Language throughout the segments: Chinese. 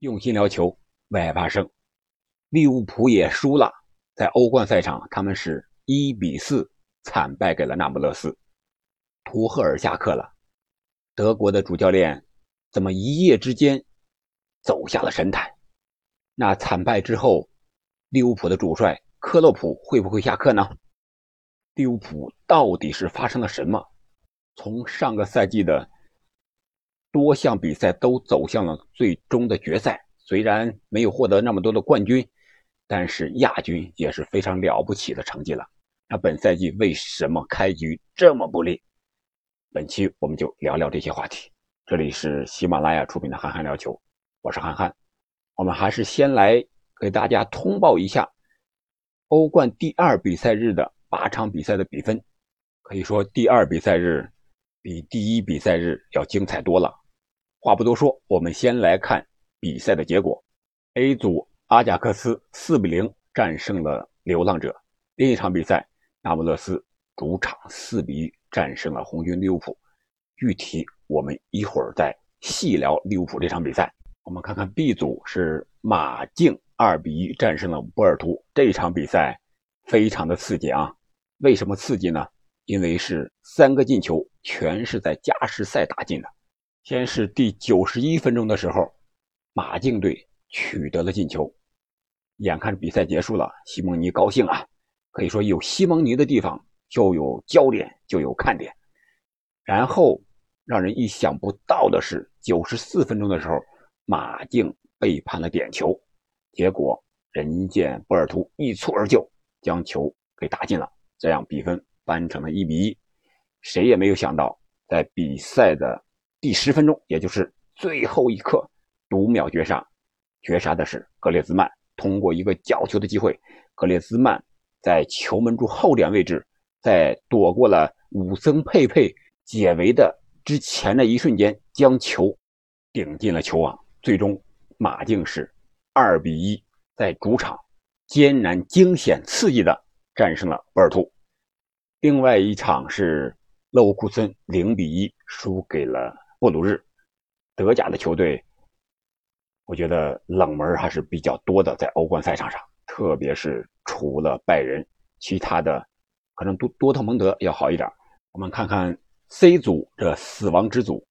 用心聊球，为爱发声。利物浦也输了，在欧冠赛场，他们是一比四惨败给了那不勒斯。图赫尔下课了，德国的主教练怎么一夜之间走下了神坛？那惨败之后，利物浦的主帅克洛普会不会下课呢？利物浦到底是发生了什么？从上个赛季的。多项比赛都走向了最终的决赛，虽然没有获得那么多的冠军，但是亚军也是非常了不起的成绩了。那本赛季为什么开局这么不利？本期我们就聊聊这些话题。这里是喜马拉雅出品的《憨憨聊球》，我是憨憨。我们还是先来给大家通报一下欧冠第二比赛日的八场比赛的比分。可以说，第二比赛日。比第一比赛日要精彩多了。话不多说，我们先来看比赛的结果。A 组阿贾克斯四比零战胜了流浪者。另一场比赛，那不勒斯主场四比一战胜了红军利物浦。具体我们一会儿再细聊利物浦这场比赛。我们看看 B 组是马竞二比一战胜了波尔图。这场比赛非常的刺激啊！为什么刺激呢？因为是三个进球全是在加时赛打进的。先是第九十一分钟的时候，马竞队取得了进球。眼看比赛结束了，西蒙尼高兴啊，可以说有西蒙尼的地方就有焦点，就有看点。然后让人意想不到的是，九十四分钟的时候，马竞背叛了点球，结果人见波尔图一蹴而就，将球给打进了，这样比分。扳成了一比一，谁也没有想到，在比赛的第十分钟，也就是最后一刻，读秒绝杀，绝杀的是格列兹曼。通过一个角球的机会，格列兹曼在球门柱后点位置，在躲过了武僧佩佩解围的之前的一瞬间，将球顶进了球网。最终，马竞是二比一，在主场艰难、惊险、刺激的战胜了波尔图。另外一场是勒沃库森零比一输给了布鲁日，德甲的球队，我觉得冷门还是比较多的，在欧冠赛场上，特别是除了拜仁，其他的可能多多特蒙德要好一点。我们看看 C 组这死亡之组，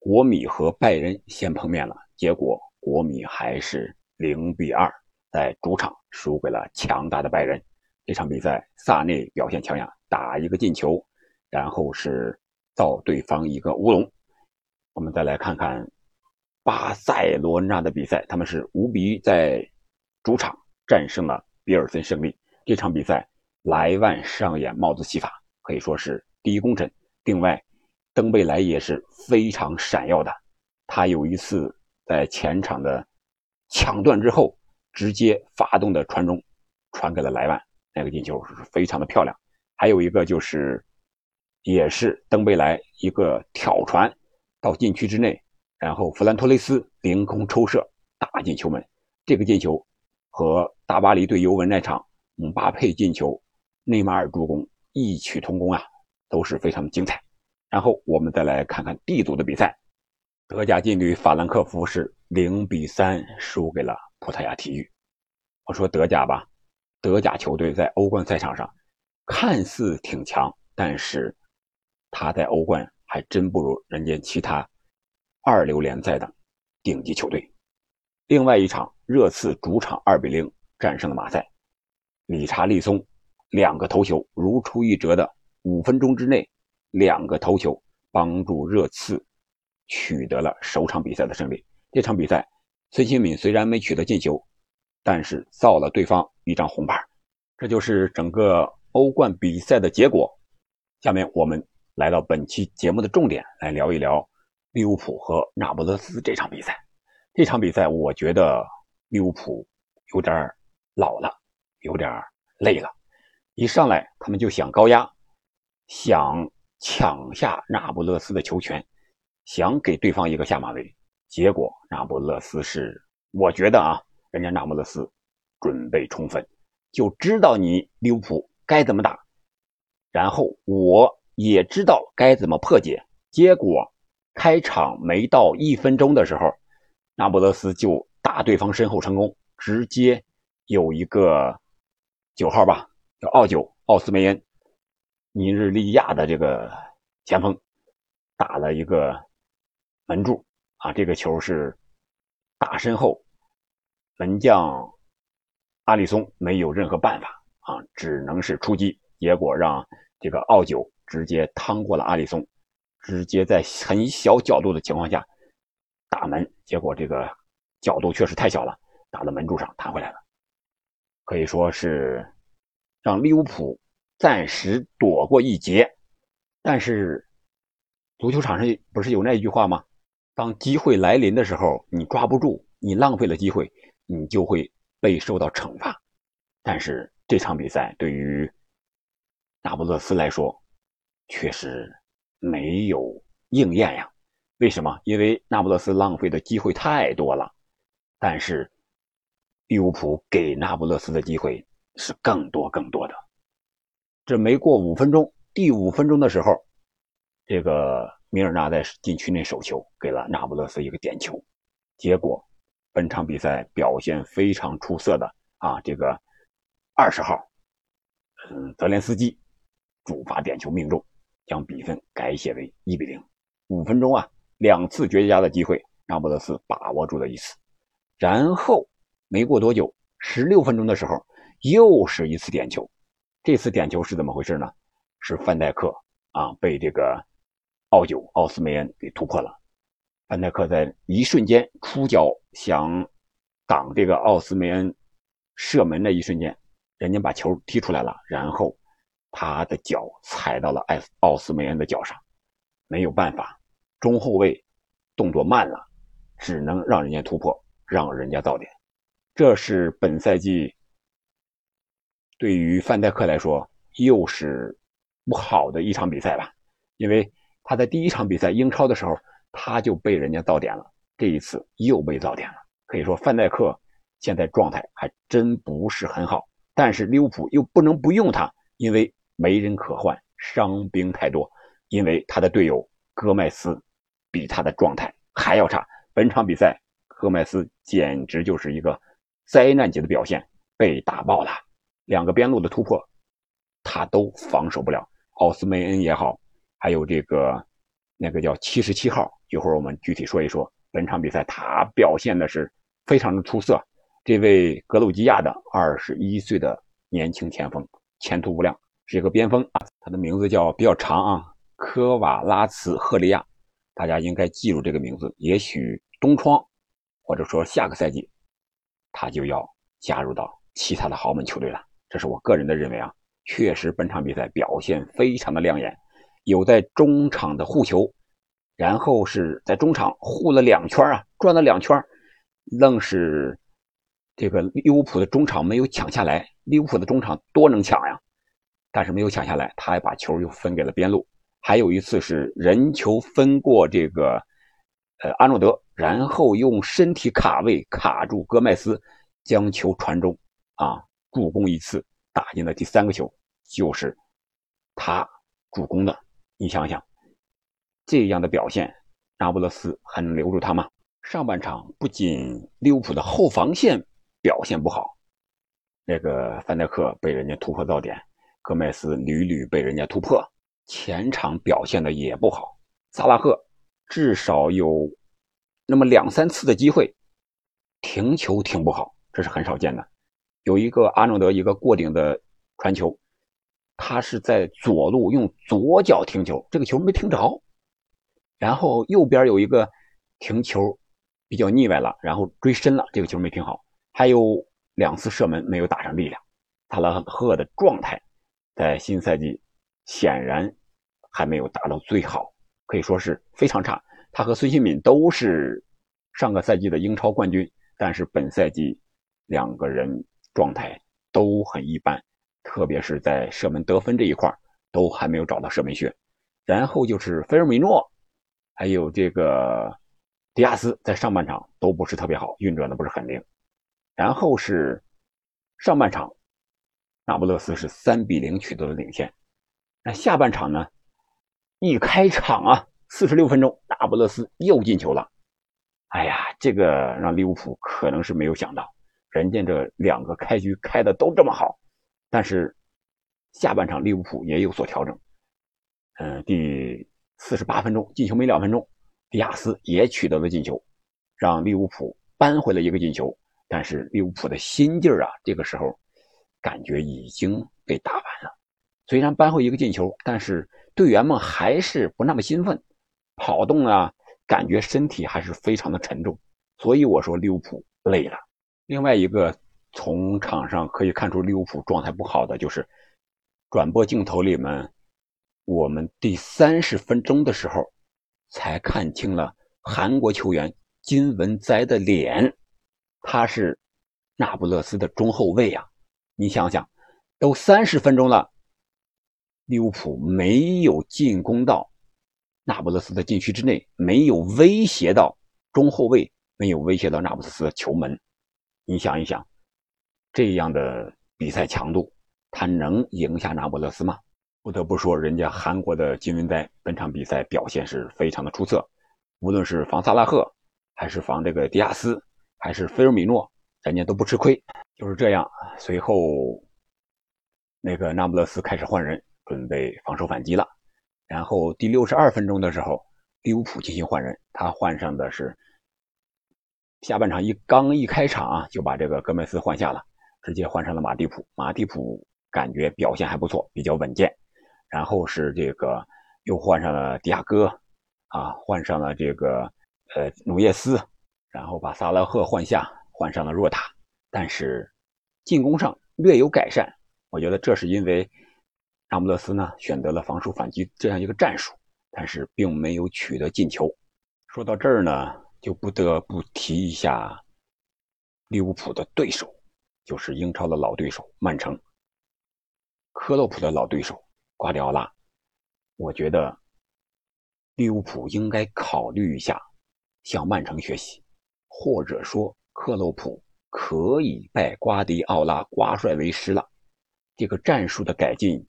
国米和拜仁先碰面了，结果国米还是零比二在主场输给了强大的拜仁。这场比赛，萨内表现抢眼，打一个进球，然后是造对方一个乌龙。我们再来看看巴塞罗那的比赛，他们是五比在主场战胜了比尔森胜利。这场比赛，莱万上演帽子戏法，可以说是第一功臣。另外，登贝莱也是非常闪耀的，他有一次在前场的抢断之后，直接发动的传中，传给了莱万。那个进球是非常的漂亮，还有一个就是，也是登贝莱一个挑传到禁区之内，然后弗兰托雷斯凌空抽射打进球门。这个进球和大巴黎对尤文那场姆巴佩进球、内马尔助攻异曲同工啊，都是非常的精彩。然后我们再来看看 D 组的比赛，德甲劲旅法兰克福是零比三输给了葡萄牙体育。我说德甲吧。德甲球队在欧冠赛场上看似挺强，但是他在欧冠还真不如人家其他二流联赛的顶级球队。另外一场，热刺主场二比零战胜了马赛，理查利松两个头球如出一辙的五分钟之内，两个头球帮助热刺取得了首场比赛的胜利。这场比赛，孙兴敏虽然没取得进球。但是造了对方一张红牌，这就是整个欧冠比赛的结果。下面我们来到本期节目的重点，来聊一聊利物浦和那不勒斯这场比赛。这场比赛，我觉得利物浦有点老了，有点累了。一上来他们就想高压，想抢下那不勒斯的球权，想给对方一个下马威。结果那不勒斯是，我觉得啊。人家那不勒斯准备充分，就知道你利物浦该怎么打，然后我也知道该怎么破解。结果开场没到一分钟的时候，那不勒斯就打对方身后成功，直接有一个九号吧，叫奥九奥斯梅恩，尼日利亚的这个前锋打了一个门柱啊，这个球是打身后，门将阿里松没有任何办法啊，只能是出击，结果让这个奥九直接趟过了阿里松，直接在很小角度的情况下。打门，结果这个角度确实太小了，打到门柱上弹回来了，可以说是让利物浦暂时躲过一劫。但是足球场上不是有那句话吗？当机会来临的时候，你抓不住，你浪费了机会，你就会被受到惩罚。但是这场比赛对于那不勒斯来说，确实没有应验呀。为什么？因为那不勒斯浪费的机会太多了，但是利物浦给那不勒斯的机会是更多更多的。这没过五分钟，第五分钟的时候，这个米尔纳在禁区内手球给了那不勒斯一个点球，结果本场比赛表现非常出色的啊，这个二十号，嗯，泽连斯基主罚点球命中，将比分改写为一比零。五分钟啊！两次绝佳的机会，让布勒斯把握住了一次，然后没过多久，十六分钟的时候，又是一次点球。这次点球是怎么回事呢？是范戴克啊被这个奥九奥斯梅恩给突破了。范戴克在一瞬间出脚想挡这个奥斯梅恩射门的一瞬间，人家把球踢出来了，然后他的脚踩到了艾奥斯梅恩的脚上，没有办法。中后卫动作慢了，只能让人家突破，让人家造点。这是本赛季对于范戴克来说又是不好的一场比赛吧？因为他在第一场比赛英超的时候他就被人家造点了，这一次又被造点了。可以说范戴克现在状态还真不是很好，但是利物浦又不能不用他，因为没人可换，伤兵太多。因为他的队友戈麦斯。比他的状态还要差。本场比赛，戈麦斯简直就是一个灾难级的表现，被打爆了。两个边路的突破，他都防守不了。奥斯梅恩也好，还有这个那个叫七十七号，一会儿我们具体说一说。本场比赛他表现的是非常的出色。这位格鲁吉亚的二十一岁的年轻前锋，前途无量，是一个边锋啊。他的名字叫比较长啊，科瓦拉茨赫利亚。大家应该记住这个名字，也许东窗，或者说下个赛季，他就要加入到其他的豪门球队了。这是我个人的认为啊，确实本场比赛表现非常的亮眼，有在中场的护球，然后是在中场护了两圈啊，转了两圈，愣是这个利物浦的中场没有抢下来。利物浦的中场多能抢呀，但是没有抢下来，他还把球又分给了边路。还有一次是人球分过这个，呃，阿诺德，然后用身体卡位卡住戈麦斯，将球传中，啊，助攻一次，打进了第三个球，就是他助攻的。你想想，这样的表现，那不勒斯还能留住他吗？上半场不仅利物浦的后防线表现不好，那个范戴克被人家突破到点，戈麦斯屡屡被人家突破。前场表现的也不好，萨拉赫至少有那么两三次的机会停球停不好，这是很少见的。有一个阿诺德一个过顶的传球，他是在左路用左脚停球，这个球没停着。然后右边有一个停球比较腻歪了，然后追深了，这个球没停好。还有两次射门没有打上力量。塔拉赫的状态在新赛季。显然还没有达到最好，可以说是非常差。他和孙兴敏都是上个赛季的英超冠军，但是本赛季两个人状态都很一般，特别是在射门得分这一块都还没有找到射门穴。然后就是菲尔米诺，还有这个迪亚斯，在上半场都不是特别好，运转的不是很灵。然后是上半场，那不勒斯是三比零取得了领先。那下半场呢？一开场啊，四十六分钟，那不勒斯又进球了，哎呀，这个让利物浦可能是没有想到，人家这两个开局开的都这么好，但是下半场利物浦也有所调整。嗯，第四十八分钟进球没两分钟，迪亚斯也取得了进球，让利物浦扳回了一个进球。但是利物浦的心劲儿啊，这个时候感觉已经被打完了。虽然扳回一个进球，但是队员们还是不那么兴奋，跑动啊。感觉身体还是非常的沉重，所以我说利物浦累了。另外一个从场上可以看出利物浦状态不好的，就是转播镜头里面，我们第三十分钟的时候才看清了韩国球员金文哉的脸，他是那不勒斯的中后卫啊！你想想，都三十分钟了，利物浦没有进攻到。那不勒斯的禁区之内没有威胁到中后卫，没有威胁到那不勒斯的球门。你想一想，这样的比赛强度，他能赢下那不勒斯吗？不得不说，人家韩国的金文哉本场比赛表现是非常的出色，无论是防萨拉赫，还是防这个迪亚斯，还是菲尔米诺，人家都不吃亏。就是这样，随后那个那不勒斯开始换人，准备防守反击了。然后第六十二分钟的时候，利物浦进行换人，他换上的是下半场一刚一开场啊，就把这个戈麦斯换下了，直接换上了马蒂普。马蒂普感觉表现还不错，比较稳健。然后是这个又换上了迪亚哥，啊，换上了这个呃努涅斯，然后把萨拉赫换下，换上了若塔。但是进攻上略有改善，我觉得这是因为。那不勒斯呢选择了防守反击这样一个战术，但是并没有取得进球。说到这儿呢，就不得不提一下利物浦的对手，就是英超的老对手曼城。克洛普的老对手瓜迪奥拉，我觉得利物浦应该考虑一下向曼城学习，或者说克洛普可以拜瓜迪奥拉瓜帅为师了。这个战术的改进。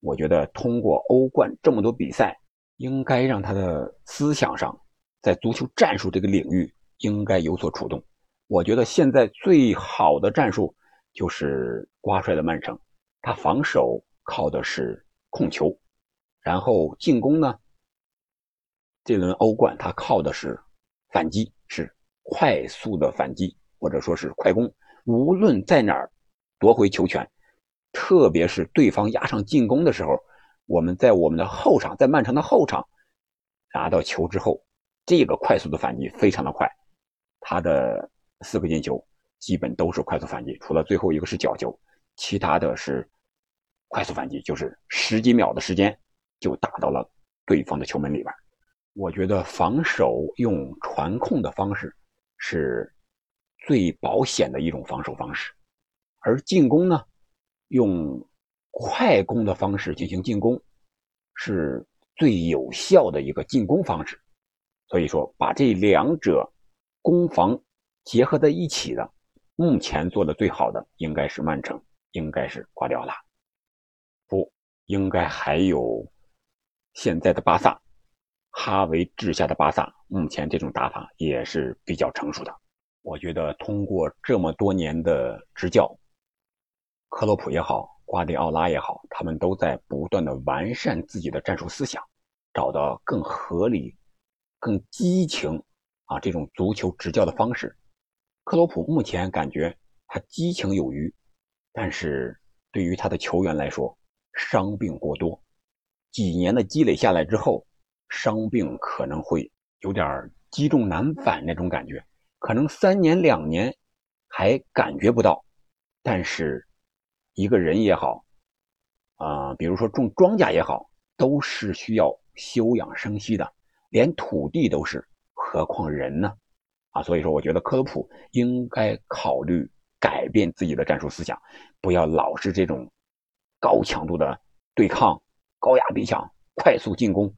我觉得通过欧冠这么多比赛，应该让他的思想上，在足球战术这个领域应该有所触动。我觉得现在最好的战术就是瓜帅的曼城，他防守靠的是控球，然后进攻呢，这轮欧冠他靠的是反击，是快速的反击或者说是快攻，无论在哪儿夺回球权。特别是对方压上进攻的时候，我们在我们的后场，在曼城的后场拿到球之后，这个快速的反击非常的快。他的四个进球基本都是快速反击，除了最后一个是角球，其他的是快速反击，就是十几秒的时间就打到了对方的球门里边。我觉得防守用传控的方式是最保险的一种防守方式，而进攻呢？用快攻的方式进行进攻，是最有效的一个进攻方式。所以说，把这两者攻防结合在一起的，目前做的最好的应该是曼城，应该是瓜迪奥拉，不应该还有现在的巴萨，哈维治下的巴萨，目前这种打法也是比较成熟的。我觉得通过这么多年的执教。克洛普也好，瓜迪奥拉也好，他们都在不断的完善自己的战术思想，找到更合理、更激情啊这种足球执教的方式。克洛普目前感觉他激情有余，但是对于他的球员来说，伤病过多，几年的积累下来之后，伤病可能会有点积重难返那种感觉，可能三年两年还感觉不到，但是。一个人也好，啊，比如说种庄稼也好，都是需要休养生息的，连土地都是，何况人呢？啊，所以说，我觉得克洛普应该考虑改变自己的战术思想，不要老是这种高强度的对抗、高压逼抢、快速进攻，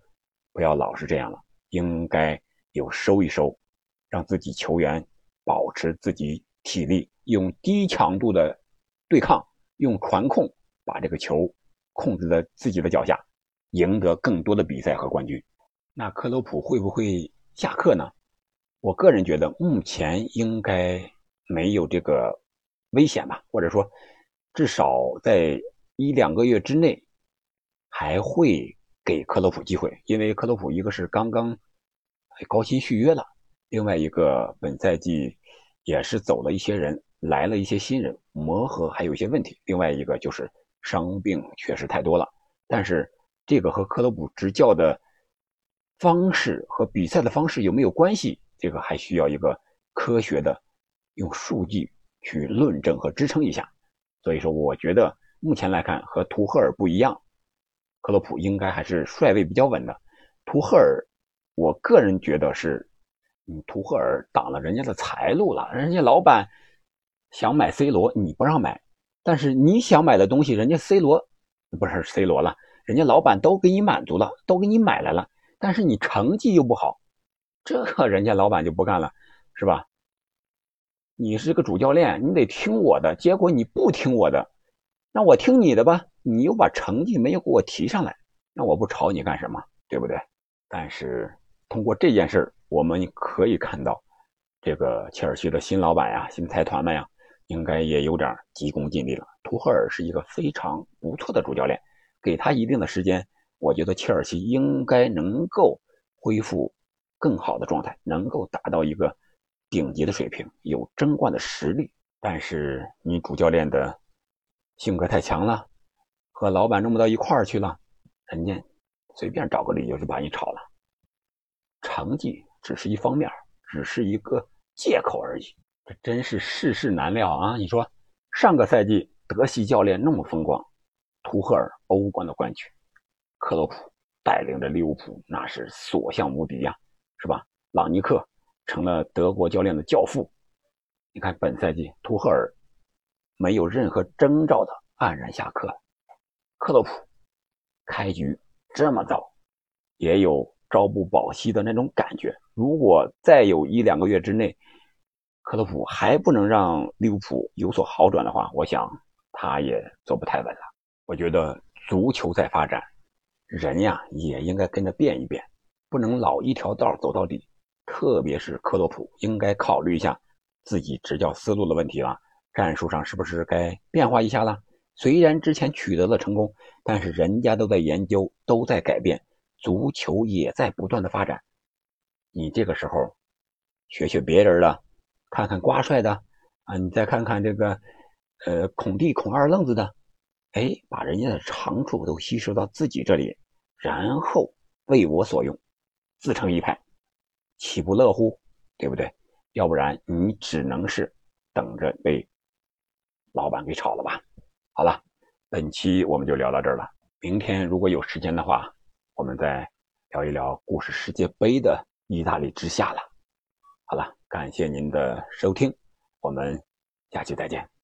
不要老是这样了，应该有收一收，让自己球员保持自己体力，用低强度的对抗。用传控把这个球控制在自己的脚下，赢得更多的比赛和冠军。那克洛普会不会下课呢？我个人觉得目前应该没有这个危险吧，或者说至少在一两个月之内还会给克洛普机会，因为克洛普一个是刚刚高薪续约了，另外一个本赛季也是走了一些人，来了一些新人，磨合还有一些问题，另外一个就是伤病确实太多了，但是这个和克洛普执教的。方式和比赛的方式有没有关系？这个还需要一个科学的用数据去论证和支撑一下。所以说，我觉得目前来看和图赫尔不一样，克洛普应该还是帅位比较稳的。图赫尔，我个人觉得是，嗯，图赫尔挡了人家的财路了。人家老板想买 C 罗，你不让买，但是你想买的东西，人家 C 罗不是 C 罗了，人家老板都给你满足了，都给你买来了。但是你成绩又不好，这人家老板就不干了，是吧？你是个主教练，你得听我的。结果你不听我的，那我听你的吧。你又把成绩没有给我提上来，那我不炒你干什么？对不对？但是通过这件事我们可以看到，这个切尔西的新老板呀、新财团们呀，应该也有点急功近利了。图赫尔是一个非常不错的主教练，给他一定的时间。我觉得切尔西应该能够恢复更好的状态，能够达到一个顶级的水平，有争冠的实力。但是你主教练的性格太强了，和老板弄不到一块儿去了，人家随便找个理由就把你炒了。成绩只是一方面，只是一个借口而已。这真是世事难料啊！你说上个赛季德系教练那么风光，图赫尔欧冠的冠军。克洛普带领着利物浦，那是所向无敌呀，是吧？朗尼克成了德国教练的教父。你看本赛季图赫尔没有任何征兆的黯然下课，克洛普开局这么早，也有朝不保夕的那种感觉。如果再有一两个月之内，克洛普还不能让利物浦有所好转的话，我想他也坐不太稳了。我觉得足球在发展。人呀，也应该跟着变一变，不能老一条道走到底。特别是克洛普，应该考虑一下自己执教思路的问题了。战术上是不是该变化一下了？虽然之前取得了成功，但是人家都在研究，都在改变，足球也在不断的发展。你这个时候学学别人的，看看瓜帅的啊，你再看看这个呃孔蒂、孔二愣子的。哎，把人家的长处都吸收到自己这里，然后为我所用，自成一派，岂不乐乎？对不对？要不然你只能是等着被老板给炒了吧。好了，本期我们就聊到这儿了。明天如果有时间的话，我们再聊一聊故事世界杯的意大利之下了。好了，感谢您的收听，我们下期再见。